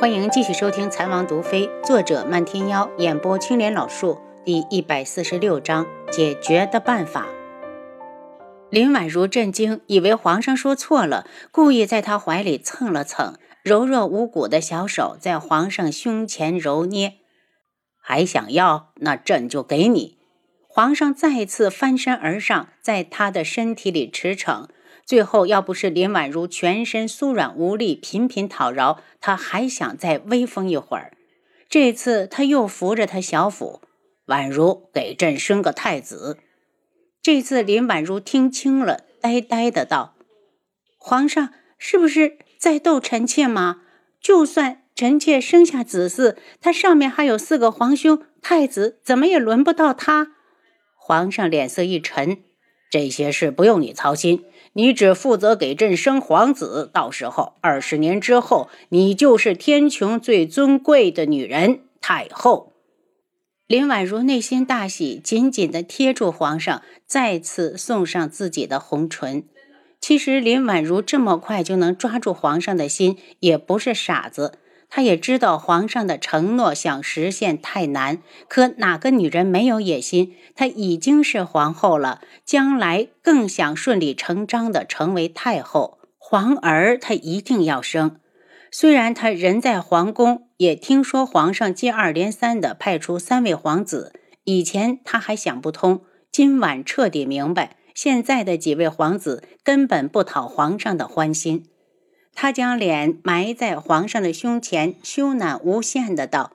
欢迎继续收听《残王毒妃》，作者漫天妖，演播青莲老树，第一百四十六章解决的办法。林婉如震惊，以为皇上说错了，故意在他怀里蹭了蹭，柔弱无骨的小手在皇上胸前揉捏。还想要？那朕就给你。皇上再次翻身而上，在他的身体里驰骋。最后，要不是林婉如全身酥软无力，频频讨饶，他还想再威风一会儿。这次他又扶着他小腹，宛如给朕生个太子。这次林婉如听清了，呆呆的道：“皇上是不是在逗臣妾吗？就算臣妾生下子嗣，他上面还有四个皇兄，太子怎么也轮不到他。”皇上脸色一沉。这些事不用你操心，你只负责给朕生皇子。到时候二十年之后，你就是天穹最尊贵的女人——太后。林婉如内心大喜，紧紧地贴住皇上，再次送上自己的红唇。其实林婉如这么快就能抓住皇上的心，也不是傻子。他也知道皇上的承诺想实现太难，可哪个女人没有野心？她已经是皇后了，将来更想顺理成章的成为太后。皇儿她一定要生。虽然她人在皇宫，也听说皇上接二连三的派出三位皇子，以前她还想不通，今晚彻底明白，现在的几位皇子根本不讨皇上的欢心。他将脸埋在皇上的胸前，羞赧无限的道：“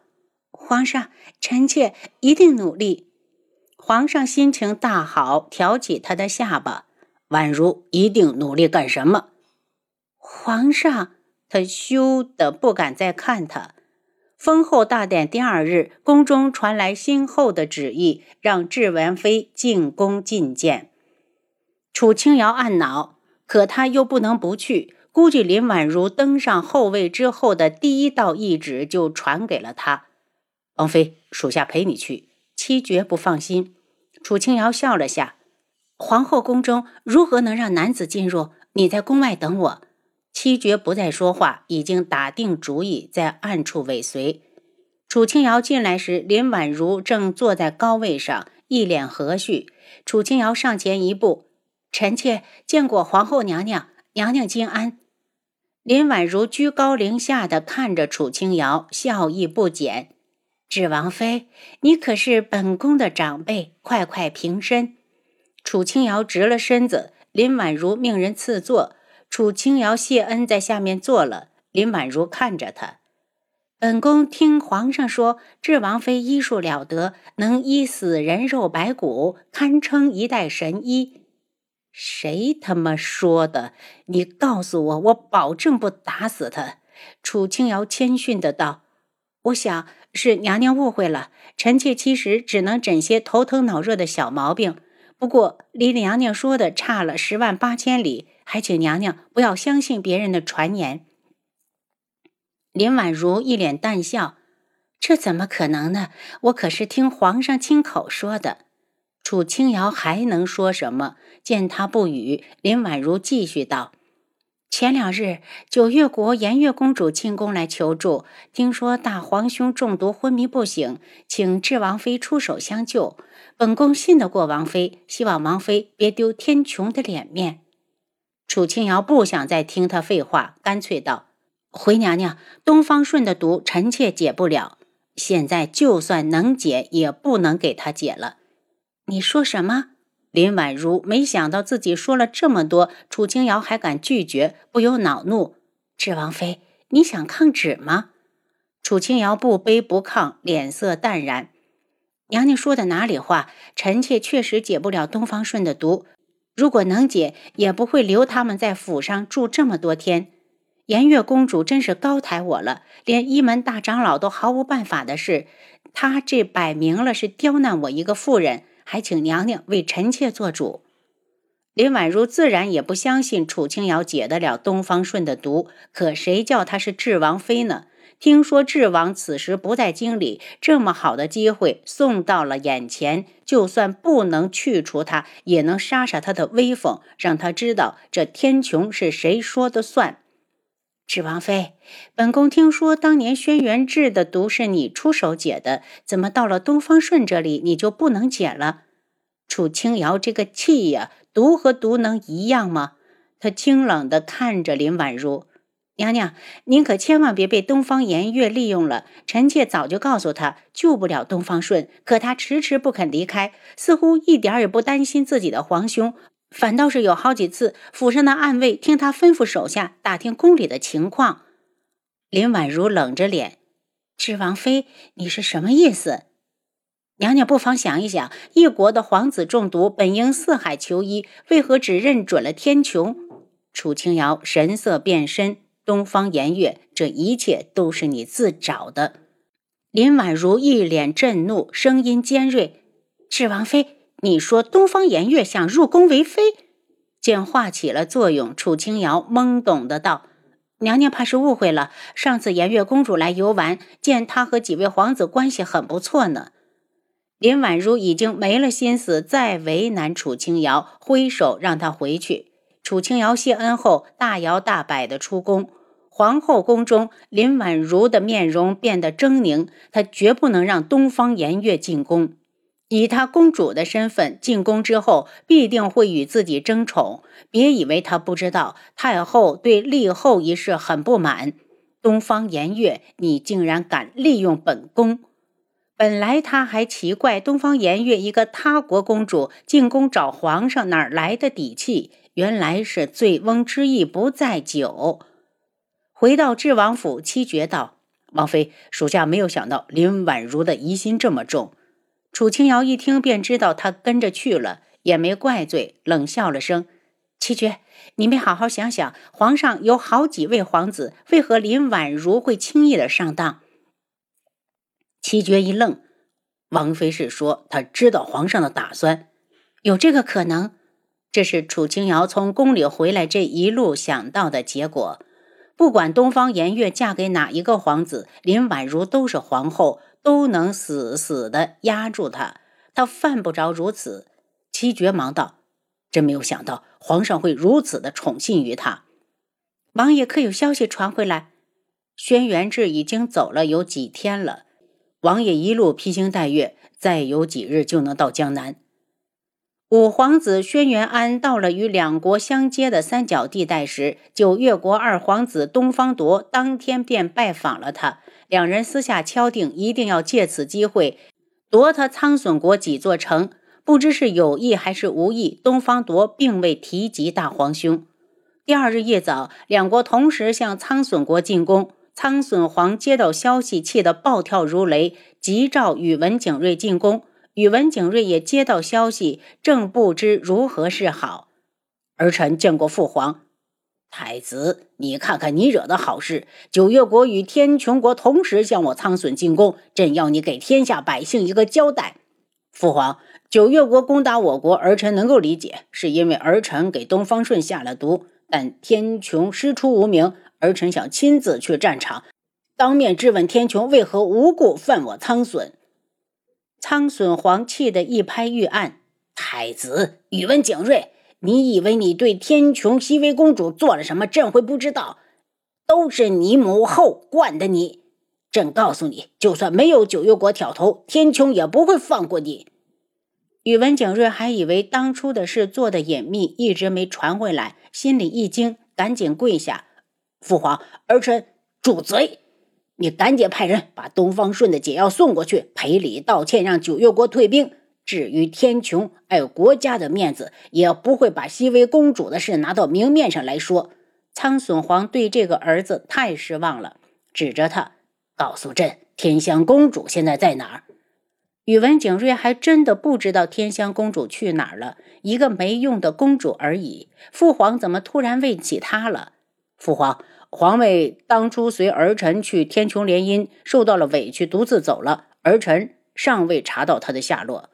皇上，臣妾一定努力。”皇上心情大好，挑起他的下巴：“宛如一定努力干什么？”皇上，他羞得不敢再看他。封后大典第二日，宫中传来新后的旨意，让智文妃进宫觐见。楚清瑶暗恼，可他又不能不去。估计林婉如登上后位之后的第一道懿旨就传给了他。王妃，属下陪你去。七绝不放心。楚清瑶笑了下。皇后宫中如何能让男子进入？你在宫外等我。七绝不再说话，已经打定主意，在暗处尾随。楚清瑶进来时，林婉如正坐在高位上，一脸和煦。楚清瑶上前一步：“臣妾见过皇后娘娘，娘娘金安。”林婉如居高临下的看着楚清瑶，笑意不减。智王妃，你可是本宫的长辈，快快平身。楚清瑶直了身子，林婉如命人赐座。楚清瑶谢恩，在下面坐了。林婉如看着他，本宫听皇上说，智王妃医术了得，能医死人肉白骨，堪称一代神医。谁他妈说的？你告诉我，我保证不打死他。楚清瑶谦逊的道：“我想是娘娘误会了，臣妾其实只能诊些头疼脑热的小毛病。不过离娘娘说的差了十万八千里，还请娘娘不要相信别人的传言。”林婉如一脸淡笑：“这怎么可能呢？我可是听皇上亲口说的。”楚清瑶还能说什么？见他不语，林婉如继续道：“前两日，九月国颜月公主进宫来求助，听说大皇兄中毒昏迷不醒，请智王妃出手相救。本宫信得过王妃，希望王妃别丢天穹的脸面。”楚清瑶不想再听他废话，干脆道：“回娘娘，东方顺的毒，臣妾解不了。现在就算能解，也不能给他解了。”你说什么？林婉如没想到自己说了这么多，楚清瑶还敢拒绝，不由恼怒：“智王妃，你想抗旨吗？”楚清瑶不卑不亢，脸色淡然：“娘娘说的哪里话？臣妾确实解不了东方顺的毒，如果能解，也不会留他们在府上住这么多天。颜月公主真是高抬我了，连一门大长老都毫无办法的事，她这摆明了是刁难我一个妇人。”还请娘娘为臣妾做主。林婉如自然也不相信楚清瑶解得了东方顺的毒，可谁叫她是智王妃呢？听说智王此时不在京里，这么好的机会送到了眼前，就算不能去除他，也能杀杀他的威风，让他知道这天穹是谁说的算。智王妃，本宫听说当年轩辕志的毒是你出手解的，怎么到了东方顺这里你就不能解了？楚清瑶这个气呀，毒和毒能一样吗？他清冷地看着林婉如，娘娘，您可千万别被东方颜月利用了。臣妾早就告诉他救不了东方顺，可他迟迟不肯离开，似乎一点也不担心自己的皇兄。反倒是有好几次，府上的暗卫听他吩咐手下打听宫里的情况。林婉如冷着脸：“智王妃，你是什么意思？娘娘不妨想一想，一国的皇子中毒，本应四海求医，为何只认准了天穹？”楚清瑶神色变深：“东方颜月，这一切都是你自找的。”林婉如一脸震怒，声音尖锐：“智王妃。”你说东方颜月想入宫为妃，见化起了作用，楚清瑶懵懂的道：“娘娘怕是误会了。上次颜月公主来游玩，见她和几位皇子关系很不错呢。”林婉如已经没了心思再为难楚清瑶，挥手让她回去。楚清瑶谢恩后，大摇大摆的出宫。皇后宫中，林婉如的面容变得狰狞，她绝不能让东方颜月进宫。以她公主的身份进宫之后，必定会与自己争宠。别以为她不知道，太后对立后一事很不满。东方颜月，你竟然敢利用本宫！本来他还奇怪，东方颜月一个他国公主进宫找皇上，哪来的底气？原来是醉翁之意不在酒。回到智王府，七绝道：“王妃，属下没有想到林婉如的疑心这么重。”楚清瑶一听便知道他跟着去了，也没怪罪，冷笑了声：“七绝，你没好好想想，皇上有好几位皇子，为何林婉如会轻易的上当？”七绝一愣：“王妃是说他知道皇上的打算？有这个可能？”这是楚清瑶从宫里回来这一路想到的结果。不管东方颜月嫁给哪一个皇子，林婉如都是皇后。都能死死的压住他，他犯不着如此。七绝忙道：“真没有想到皇上会如此的宠信于他。”王爷可有消息传回来？轩辕志已经走了有几天了。王爷一路披星戴月，再有几日就能到江南。五皇子轩辕安到了与两国相接的三角地带时，九月国二皇子东方铎当天便拜访了他。两人私下敲定，一定要借此机会夺他苍隼国几座城。不知是有意还是无意，东方铎并未提及大皇兄。第二日夜早，两国同时向苍隼国进攻。苍隼皇接到消息，气得暴跳如雷，急召宇文景睿进宫。宇文景睿也接到消息，正不知如何是好。儿臣见过父皇。太子，你看看你惹的好事！九月国与天穹国同时向我苍隼进攻，朕要你给天下百姓一个交代。父皇，九月国攻打我国，儿臣能够理解，是因为儿臣给东方顺下了毒。但天穹师出无名，儿臣想亲自去战场，当面质问天穹为何无故犯我苍隼。苍隼皇气得一拍玉案：“太子，宇文景睿。”你以为你对天穹熹微公主做了什么，朕会不知道？都是你母后惯的你。朕告诉你，就算没有九月国挑头，天穹也不会放过你。宇文景睿还以为当初的事做的隐秘，一直没传回来，心里一惊，赶紧跪下：“父皇，儿臣主贼！你赶紧派人把东方顺的解药送过去，赔礼道歉，让九月国退兵。”至于天穹，碍国家的面子，也不会把熹妃公主的事拿到明面上来说。苍隼皇对这个儿子太失望了，指着他告诉朕：“天香公主现在在哪儿？”宇文景睿还真的不知道天香公主去哪儿了，一个没用的公主而已。父皇怎么突然问起她了？父皇，皇位当初随儿臣去天穹联姻，受到了委屈，独自走了。儿臣尚未查到她的下落。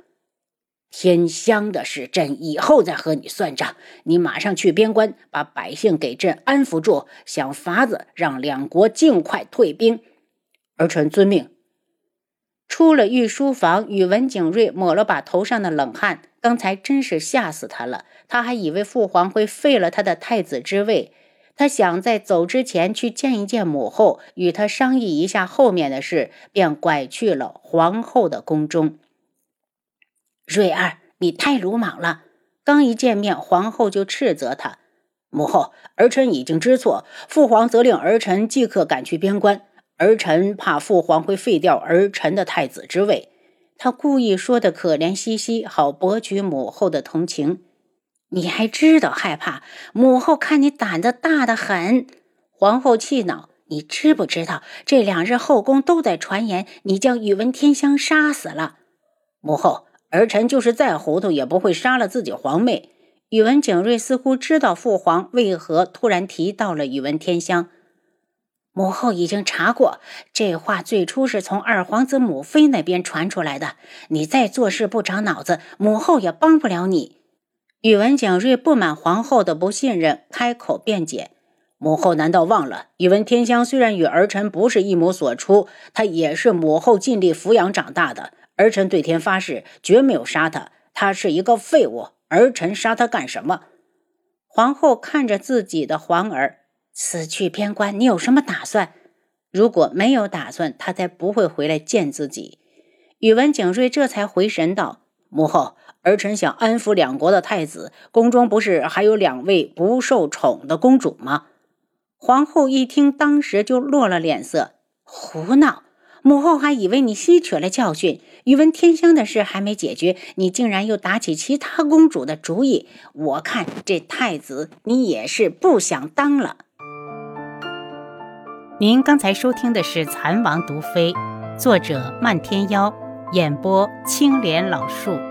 天香的事，朕以后再和你算账。你马上去边关，把百姓给朕安抚住，想法子让两国尽快退兵。儿臣遵命。出了御书房，宇文景睿抹了把头上的冷汗。刚才真是吓死他了，他还以为父皇会废了他的太子之位。他想在走之前去见一见母后，与她商议一下后面的事，便拐去了皇后的宫中。瑞儿，你太鲁莽了！刚一见面，皇后就斥责他：“母后，儿臣已经知错，父皇责令儿臣即刻赶去边关，儿臣怕父皇会废掉儿臣的太子之位。”他故意说的可怜兮兮，好博取母后的同情。你还知道害怕？母后看你胆子大得很。皇后气恼：“你知不知道这两日后宫都在传言你将宇文天香杀死了？”母后，儿臣就是再糊涂，也不会杀了自己皇妹。宇文景睿似乎知道父皇为何突然提到了宇文天香。母后已经查过，这话最初是从二皇子母妃那边传出来的。你再做事不长脑子，母后也帮不了你。宇文景睿不满皇后的不信任，开口辩解：“母后难道忘了，宇文天香虽然与儿臣不是一母所出，他也是母后尽力抚养长大的。儿臣对天发誓，绝没有杀他。他是一个废物，儿臣杀他干什么？”皇后看着自己的皇儿死去边关，你有什么打算？如果没有打算，他才不会回来见自己。宇文景睿这才回神道：“母后。”儿臣想安抚两国的太子，宫中不是还有两位不受宠的公主吗？皇后一听，当时就落了脸色，胡闹！母后还以为你吸取了教训，宇文天香的事还没解决，你竟然又打起其他公主的主意。我看这太子你也是不想当了。您刚才收听的是《蚕王毒妃》，作者漫天妖，演播青莲老树。